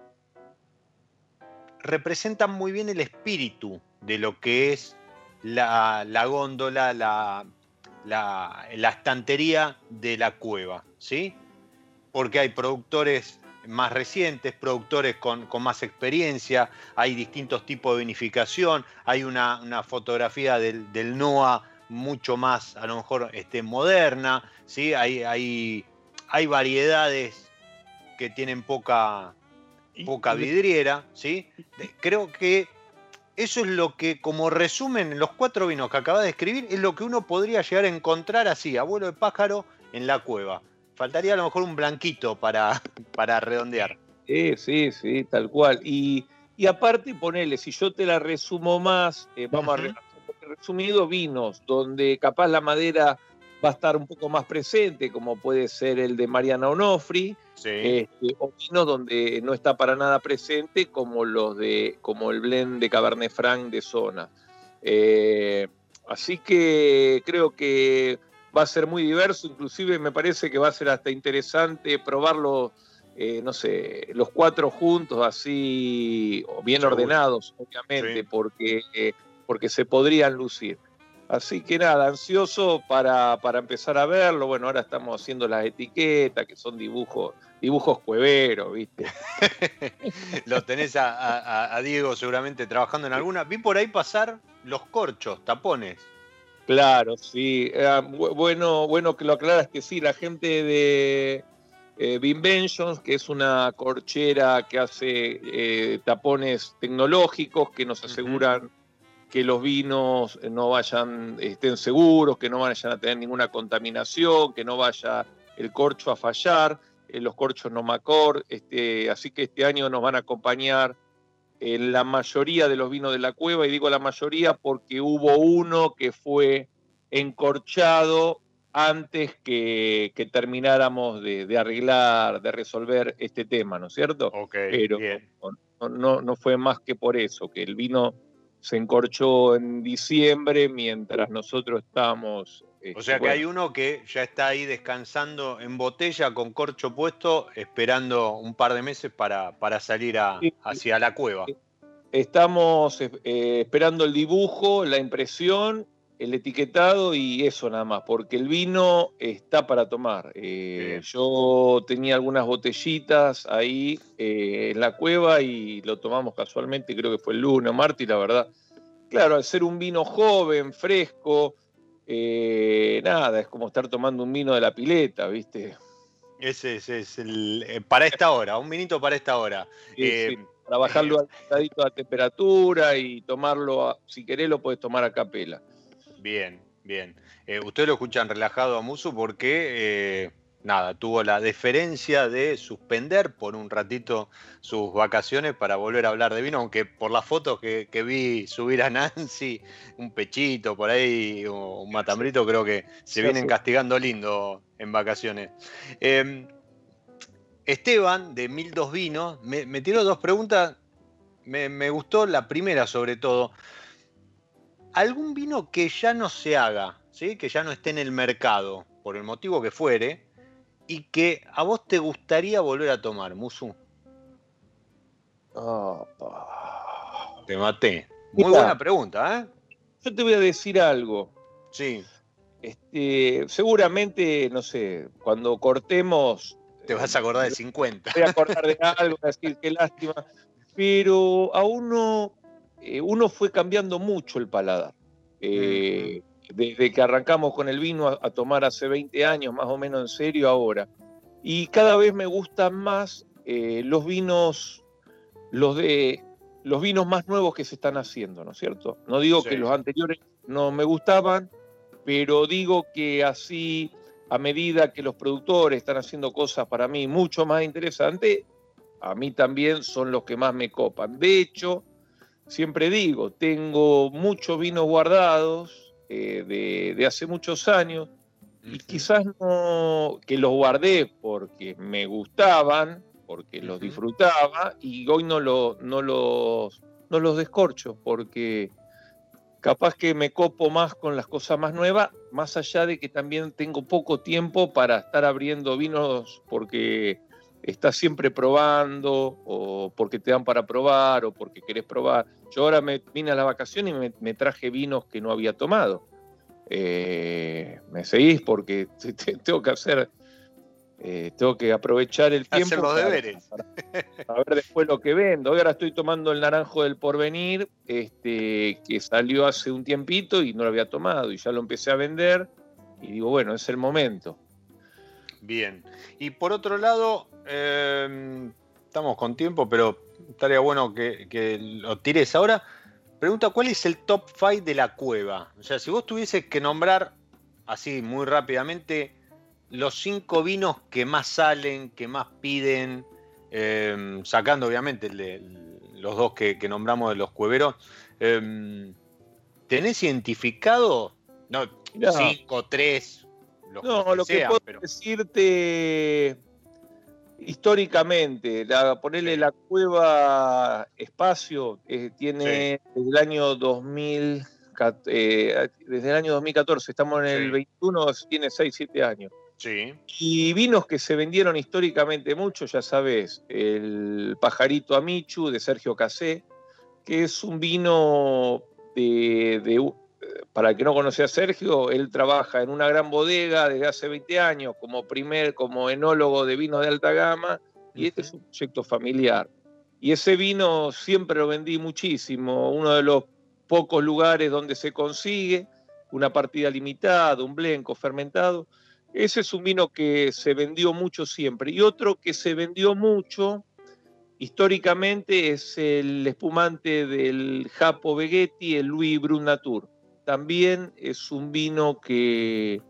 S1: representan muy bien el espíritu de lo que es la, góndola, la, la, estantería de la cueva, ¿sí? Porque hay productores más recientes, productores con, más experiencia, hay distintos tipos de vinificación, hay una, fotografía del, del, NOA mucho más, a lo mejor, este, moderna, ¿sí? hay, hay, hay variedades que tienen poca, poca vidriera, ¿sí? Creo que eso es lo que, como resumen, los cuatro vinos que acaba de escribir, es lo que uno podría llegar a encontrar así, abuelo de pájaro, en la cueva. Faltaría a lo mejor un blanquito para, para redondear.
S2: Sí, sí, sí, tal cual. Y, aparte, ponele, si yo te la resumo más, eh, vamos a resumido vinos, donde capaz la madera va a estar un poco más presente, como puede ser el de Mariana Onofri, este, o vinos donde no está para nada presente, como los de, como el blend de Cabernet Franc de zona. Eh, así que creo que va a ser muy diverso, inclusive me parece que va a ser hasta interesante probarlo, eh, no sé, los cuatro juntos, así, o bien ordenados, obviamente, porque, eh, porque se podrían lucir. Así que nada, ansioso para, empezar a verlo. Bueno, ahora estamos haciendo las etiquetas, que son dibujos, dibujos cueveros, ¿viste?
S1: Lo tenés a, Diego seguramente trabajando en alguna. Vi por ahí pasar los corchos, tapones.
S2: Claro, sí. Ah, bueno, bueno que lo aclaras que sí, la gente de eh, Binventions, que es una corchera que hace eh, tapones tecnológicos que nos aseguran que los vinos no vayan, estén seguros, que no vayan a tener ninguna contaminación, que no vaya el corcho a fallar, eh, los corchos no macor, este, así que este año nos van a acompañar en la mayoría de los vinos de la cueva, y digo la mayoría porque hubo uno que fue encorchado antes que, termináramos de, arreglar, de resolver este tema, ¿no es cierto? Pero no, no, fue más que por eso, que el vino se encorchó en diciembre mientras nosotros estábamos...
S1: o sea que hay uno que ya está ahí descansando en botella con corcho puesto, esperando un par de meses para, para salir hacia la cueva.
S2: Estamos eh, esperando el dibujo, la impresión, el etiquetado y eso nada más, porque el vino está para tomar. Eh, yo tenía algunas botellitas ahí eh, en la cueva y lo tomamos casualmente, creo que fue el lunes o martes, la verdad Claro, al ser un vino joven, fresco, eh, nada, es como estar tomando un vino de la pileta, ¿viste?
S1: Ese, es el. Eh, para esta hora, un vinito para esta hora.
S2: Eh, para bajarlo al estadito de temperatura y tomarlo, si querés, lo puedes tomar a capela.
S1: Bien, bien. ustedes lo escuchan relajado a Musu porque nada, tuvo la deferencia de suspender por un ratito sus vacaciones para volver a hablar de vino, aunque por las fotos que, vi subir a Nancy, un pechito por ahí, un matambrito, creo que se vienen castigando lindo en vacaciones. Em, Esteban, de Mil Dos Vinos, me, tiró dos preguntas. Me, me gustó la primera sobre todo. ¿Algún vino que ya no se haga, ¿sí? que ya no esté en el mercado, por el motivo que fuere, y que a vos te gustaría volver a tomar, Musu? te maté. Muy buena pregunta, ¿eh?
S2: Yo te voy a decir algo.
S1: Sí.
S2: Este, seguramente, no sé, cuando cortemos.
S1: Te vas a acordar de 50.
S2: Voy a acordar de algo, decir qué lástima. Pero a uno, eh, uno fue cambiando mucho el paladar. Eh, desde que arrancamos con el vino a, tomar hace 20 años, más o menos en serio ahora. Y cada vez me gustan más eh, los vinos, los de los vinos más nuevos que se están haciendo, ¿no es cierto? No digo que los anteriores no me gustaban, pero digo que así, a medida que los productores están haciendo cosas para mí mucho más interesantes, a mí también son los que más me copan. De hecho, siempre digo, tengo muchos vinos guardados, eh, de, hace muchos años y quizás no, que los guardé porque me gustaban, porque los disfrutaba y hoy no, lo, no, los, no los descorcho porque capaz que me copo más con las cosas más nuevas, más allá de que también tengo poco tiempo para estar abriendo vinos porque estás siempre probando o porque te dan para probar o porque querés probar. Yo ahora me vine a la vacación y me, traje vinos que no había tomado. Eh, me seguís porque tengo que hacer eh, tengo que aprovechar el tiempo.
S1: Hacer los deberes.
S2: Para, ver después lo que vendo. Hoy ahora estoy tomando el naranjo del porvenir, este, que salió hace un tiempito y no lo había tomado y ya lo empecé a vender. Y digo, bueno, es el momento.
S1: Bien. Y por otro lado, em, estamos con tiempo, pero estaría bueno que, que lo tires ahora. Pregunta, ¿cuál es el top 5 de la cueva? O sea, si vos tuvieses que nombrar así muy rápidamente los cinco vinos que más salen, que más piden, em, sacando obviamente los dos que, nombramos de los cueveros, em, ¿tenés identificado? No, cinco, tres.
S2: no, lo que puedo decirte históricamente, la, ponerle la cueva espacio, eh, tiene desde el año 2000, eh, desde el año 2014, estamos en el 21, tiene 6, 7 años. Y vinos que se vendieron históricamente mucho, ya sabes, el Pajarito Amichu de Sergio Casé, que es un vino de, para el que no conoce a Sergio, él trabaja en una gran bodega desde hace 20 años como primer, como enólogo de vinos de alta gama, y este es un proyecto familiar. Y ese vino siempre lo vendí muchísimo, uno de los pocos lugares donde se consigue, una partida limitada, un blenco fermentado, ese es un vino que se vendió mucho siempre. Y otro que se vendió mucho históricamente es el espumante del Japo Vegetti, el Louis Brunatour. También es un vino que,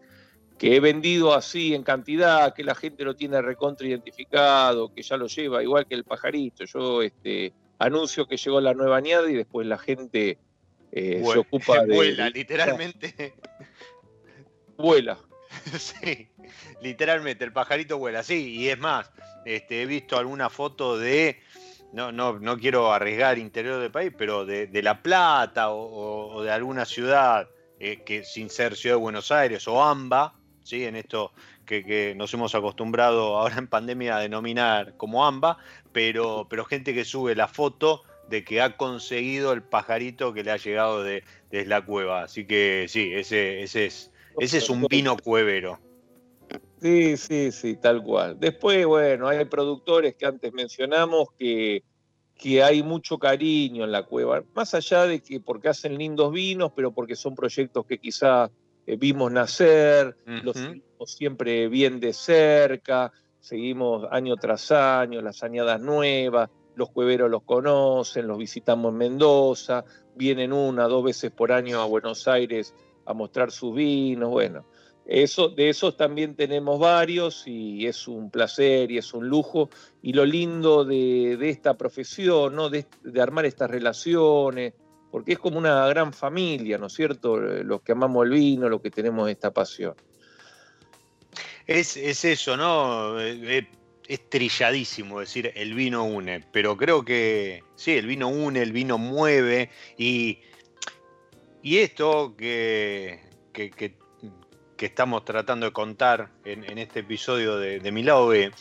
S2: que he vendido así en cantidad, que la gente lo tiene recontra identificado, que ya lo lleva, igual que el pajarito. Yo este, anuncio que llegó la nueva añada y después la gente eh, se ocupa de.
S1: Vuela, literalmente.
S2: Vuela.
S1: sí, literalmente, el pajarito vuela, sí, y es más, este, he visto alguna foto de, no, no, no quiero arriesgar interior del país, pero de, La Plata o, de alguna ciudad eh, que sin ser Ciudad de Buenos Aires o AMBA, ¿sí? en esto que, nos hemos acostumbrado ahora en pandemia a denominar como AMBA, pero, pero gente que sube la foto de que ha conseguido el pajarito que le ha llegado de, desde la cueva. Así que sí, ese, ese es ese es un vino cuevero.
S2: Sí, sí, sí, tal cual. Después, bueno, hay productores que antes mencionamos que, que hay mucho cariño en la cueva, más allá de que porque hacen lindos vinos, pero porque son proyectos que quizá eh, vimos nacer, los seguimos siempre bien de cerca, seguimos año tras año, las añadas nuevas, los cueveros los conocen, los visitamos en Mendoza, vienen una, dos veces por año a Buenos Aires a mostrar sus vinos, bueno. Eso, de esos también tenemos varios y es un placer y es un lujo. Y lo lindo de, esta profesión, ¿no? De, armar estas relaciones, porque es como una gran familia, ¿no es cierto? Los que amamos el vino, los que tenemos esta pasión.
S1: Es, eso, ¿no? Eh, eh, es trilladísimo decir el vino une, pero creo que sí, el vino une, el vino mueve y y esto que, que, estamos tratando de contar en, este episodio de, de Mi Lado B,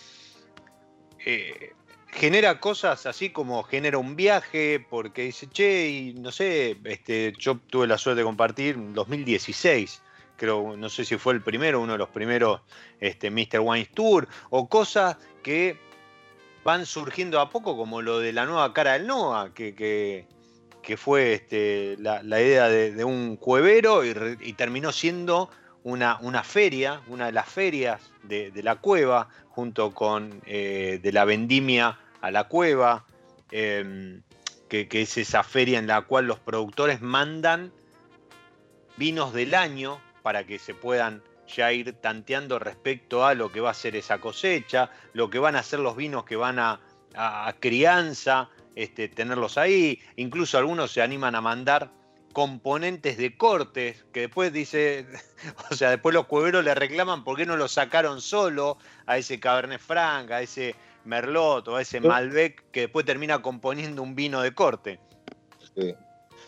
S1: eh, genera cosas así como genera un viaje, porque dice, che, y no sé, este, yo tuve la suerte de compartir en 2016, creo, no sé si fue el primero, uno de los primeros este, Mr. Wine Tour, o cosas que van surgiendo a poco, como lo de la nueva cara del NOA, que, que fue este, la, idea de, un cuevero y, terminó siendo una, una, feria, una de las ferias de, la cueva, junto con eh, de la vendimia a la cueva, em, que, es esa feria en la cual los productores mandan vinos del año para que se puedan ya ir tanteando respecto a lo que va a ser esa cosecha, lo que van a ser los vinos que van a, a crianza, este, tenerlos ahí. Incluso algunos se animan a mandar componentes de cortes, que después dice, o sea, después los cueveros le reclaman por qué no lo sacaron solo a ese Cabernet Franc, a ese Merlot o a ese Malbec que después termina componiendo un vino de corte.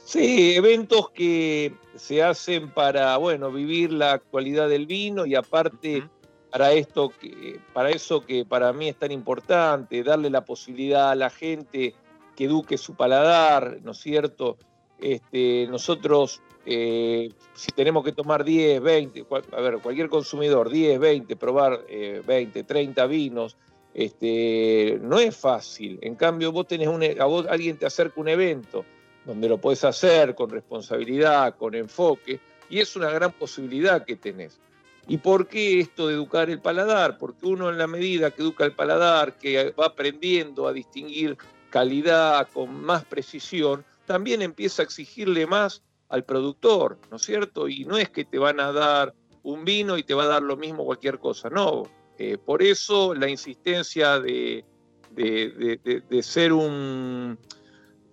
S2: Sí. eventos que se hacen para, bueno, vivir la actualidad del vino y aparte para esto que, para eso que para mí es tan importante, darle la posibilidad a la gente que eduque su paladar, ¿no es cierto? Este, nosotros, eh, si tenemos que tomar 10, 20, a ver, cualquier consumidor, 10, 20, probar 20, eh, 30 vinos, este, no es fácil. En cambio, vos tenés un, a vos alguien te acerca un evento donde lo puedes hacer con responsabilidad, con enfoque, y es una gran posibilidad que tenés. ¿Y por qué esto de educar el paladar? Porque uno en la medida que educa el paladar, que va aprendiendo a distinguir calidad con más precisión, también empieza a exigirle más al productor, ¿no es cierto? Y no es que te van a dar un vino y te va a dar lo mismo cualquier cosa, no. Eh, por eso la insistencia de, de, ser un,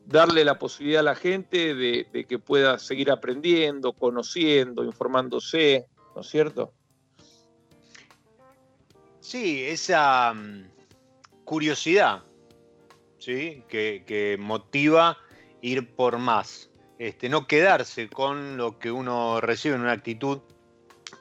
S2: darle la posibilidad a la gente de, que pueda seguir aprendiendo, conociendo, informándose, ¿no es cierto?
S1: Sí, esa mm, curiosidad, ¿sí? Que, que motiva ir por más. Este, no quedarse con lo que uno recibe en una actitud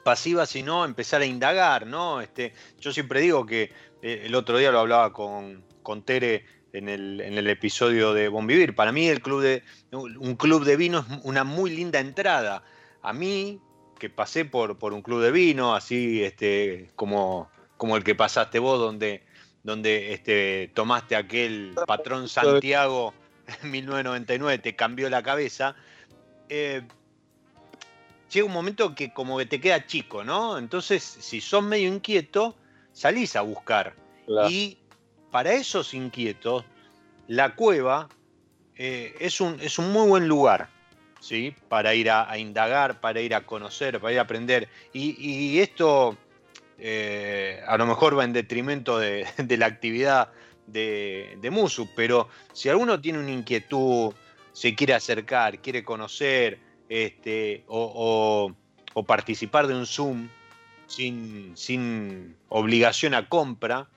S1: pasiva, sino empezar a indagar, ¿no? Este, yo siempre digo que eh, el otro día lo hablaba con, con Tere en el, en el, episodio de Bon Vivir. Para mí el club de, un club de vino es una muy linda entrada. A mí, que pasé por, por un club de vino, así este, como, como el que pasaste vos, donde, donde este, tomaste aquel patrón Santiago en 1999 te cambió la cabeza, eh, llega un momento que como que te queda chico, ¿no? Entonces, si sos medio inquieto, salís a buscar. Y para esos inquietos, la cueva eh, es, un, es, un, muy buen lugar, ¿sí? Para ir a, indagar, para ir a conocer, para ir a aprender. Y, esto eh, a lo mejor va en detrimento de, de la actividad de, Musu, pero si alguno tiene una inquietud, se quiere acercar, quiere conocer este, o, participar de un Zoom sin, sin obligación a compra,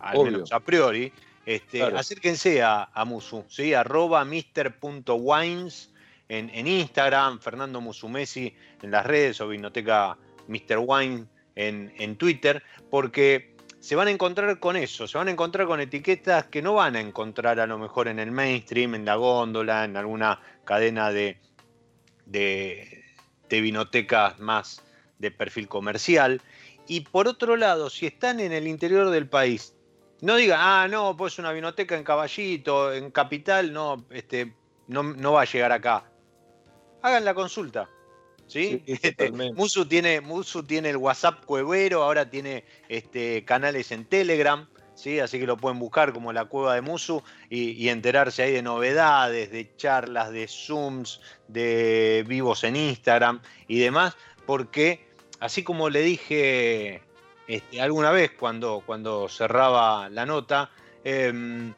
S1: al menos a priori, este, acérquense a, Musu, ¿sí? arroba mister.wines en, en, Instagram, Fernando Musumesi en las redes o Vinoteca Mr. Wine en, en Twitter, porque se van a encontrar con eso, se van a encontrar con etiquetas que no van a encontrar a lo mejor en el mainstream, en la góndola, en alguna cadena de, de, vinotecas más de perfil comercial. Y por otro lado, si están en el interior del país, no digan, ah, no, pues una vinoteca en Caballito, en Capital, no, este, no, no va a llegar acá. Hagan la consulta. ¿Sí? Este, Musu, tiene, Musu tiene el WhatsApp cuevero, ahora tiene este, canales en Telegram, ¿sí? así que lo pueden buscar como la cueva de Musu y, enterarse ahí de novedades, de charlas, de Zooms, de vivos en Instagram y demás, porque así como le dije este, alguna vez cuando, cuando cerraba la nota, em,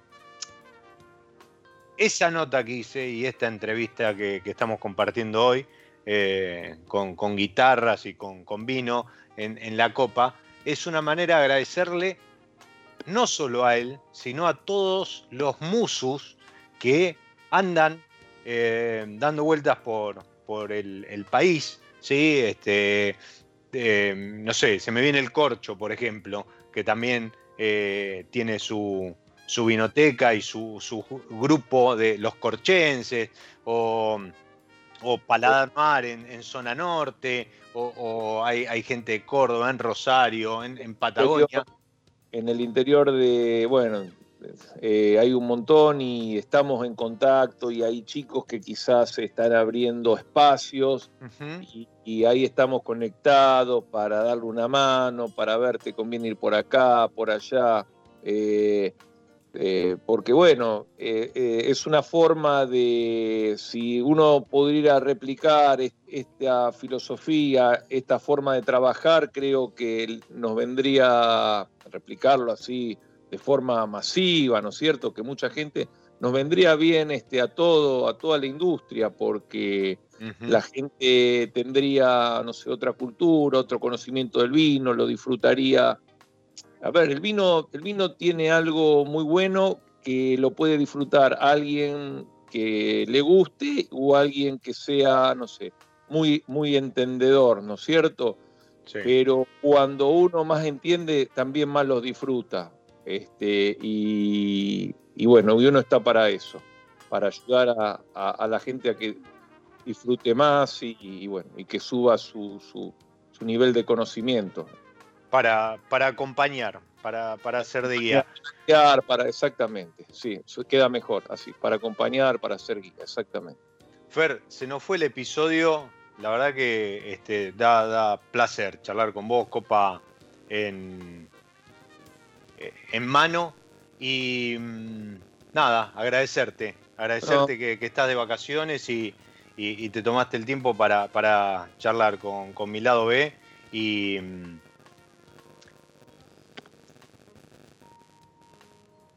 S1: esa nota que hice y esta entrevista que estamos compartiendo hoy, eh, con, guitarras y con, vino en, la copa, es una manera de agradecerle no solo a él, sino a todos los musus que andan eh, dando vueltas por, por el, país. ¿sí? Este, eh, no sé, se me viene el Corcho, por ejemplo, que también tiene su, su vinoteca y su, su, grupo de los corchenses, o o Paladar Mar en, zona norte, o, hay, gente de Córdoba, en Rosario, en, Patagonia.
S2: En el interior de, bueno, eh, hay un montón y estamos en contacto y hay chicos que quizás están abriendo espacios y, ahí estamos conectados para darle una mano, para ver, te conviene ir por acá, por allá. Eh, eh, porque bueno, eh, eh, es una forma de, si uno pudiera replicar esta filosofía, esta forma de trabajar, creo que nos vendría replicarlo así de forma masiva, ¿no es cierto? Que mucha gente nos vendría bien este, a todo, a toda la industria, porque la gente tendría, no sé, otra cultura, otro conocimiento del vino, lo disfrutaría a ver, el vino, el vino tiene algo muy bueno que lo puede disfrutar alguien que le guste o alguien que sea, no sé, muy, muy entendedor, ¿no es cierto? Pero cuando uno más entiende, también más lo disfruta. Este, y, bueno, y uno está para eso, para ayudar a, la gente a que disfrute más y, bueno, y que suba su, su, nivel de conocimiento.
S1: Para, para acompañar, para, para hacer de guía.
S2: Para, exactamente, sí, queda mejor así, para acompañar, para hacer guía, exactamente.
S1: Fer, se nos fue el episodio, la verdad que este, da, da placer charlar con vos, copa en, en mano. Y mm, nada, agradecerte, agradecerte que, estás de vacaciones y, te tomaste el tiempo para, charlar con, mi lado B. Y.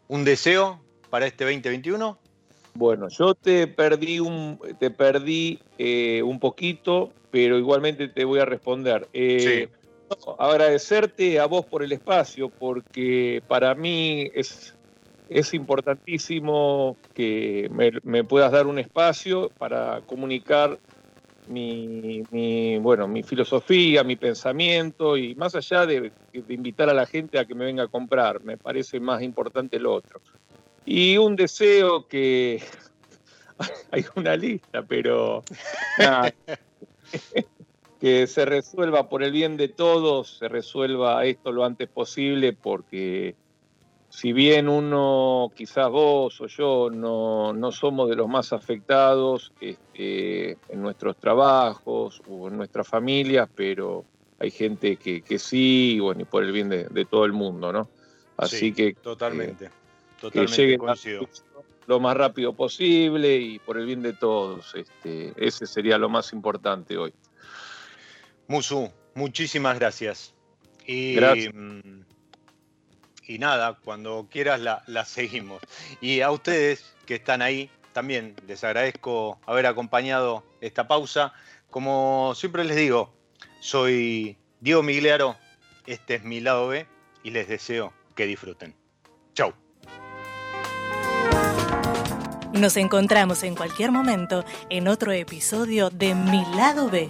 S1: ¿Un deseo para este 2021?
S2: Bueno, yo te perdí un, te perdí eh, un poquito, pero igualmente te voy a responder. Eh, agradecerte a vos por el espacio, porque para mí es, es importantísimo que me, puedas dar un espacio para comunicar mi, bueno, mi filosofía, mi pensamiento, y más allá de, invitar a la gente a que me venga a comprar, me parece más importante lo otro. Y un deseo que hay una lista, pero que se resuelva por el bien de todos, se resuelva esto lo antes posible, porque si bien uno, quizás vos o yo, no, no somos de los más afectados este, en nuestros trabajos o en nuestras familias, pero hay gente que, que sí, bueno, y por el bien de, todo el mundo, ¿no?
S1: Así que. Totalmente. totalmente que llegue
S2: lo más rápido posible y por el bien de todos. Este, ese sería lo más importante hoy.
S1: Musu, muchísimas gracias. Y, mm, y nada, cuando quieras la, seguimos. Y a ustedes que están ahí, también les agradezco haber acompañado esta pausa. Como siempre les digo, soy Diego Migliaro, este es mi lado B y les deseo que disfruten. Chau.
S3: Nos encontramos en cualquier momento en otro episodio de Mi lado B.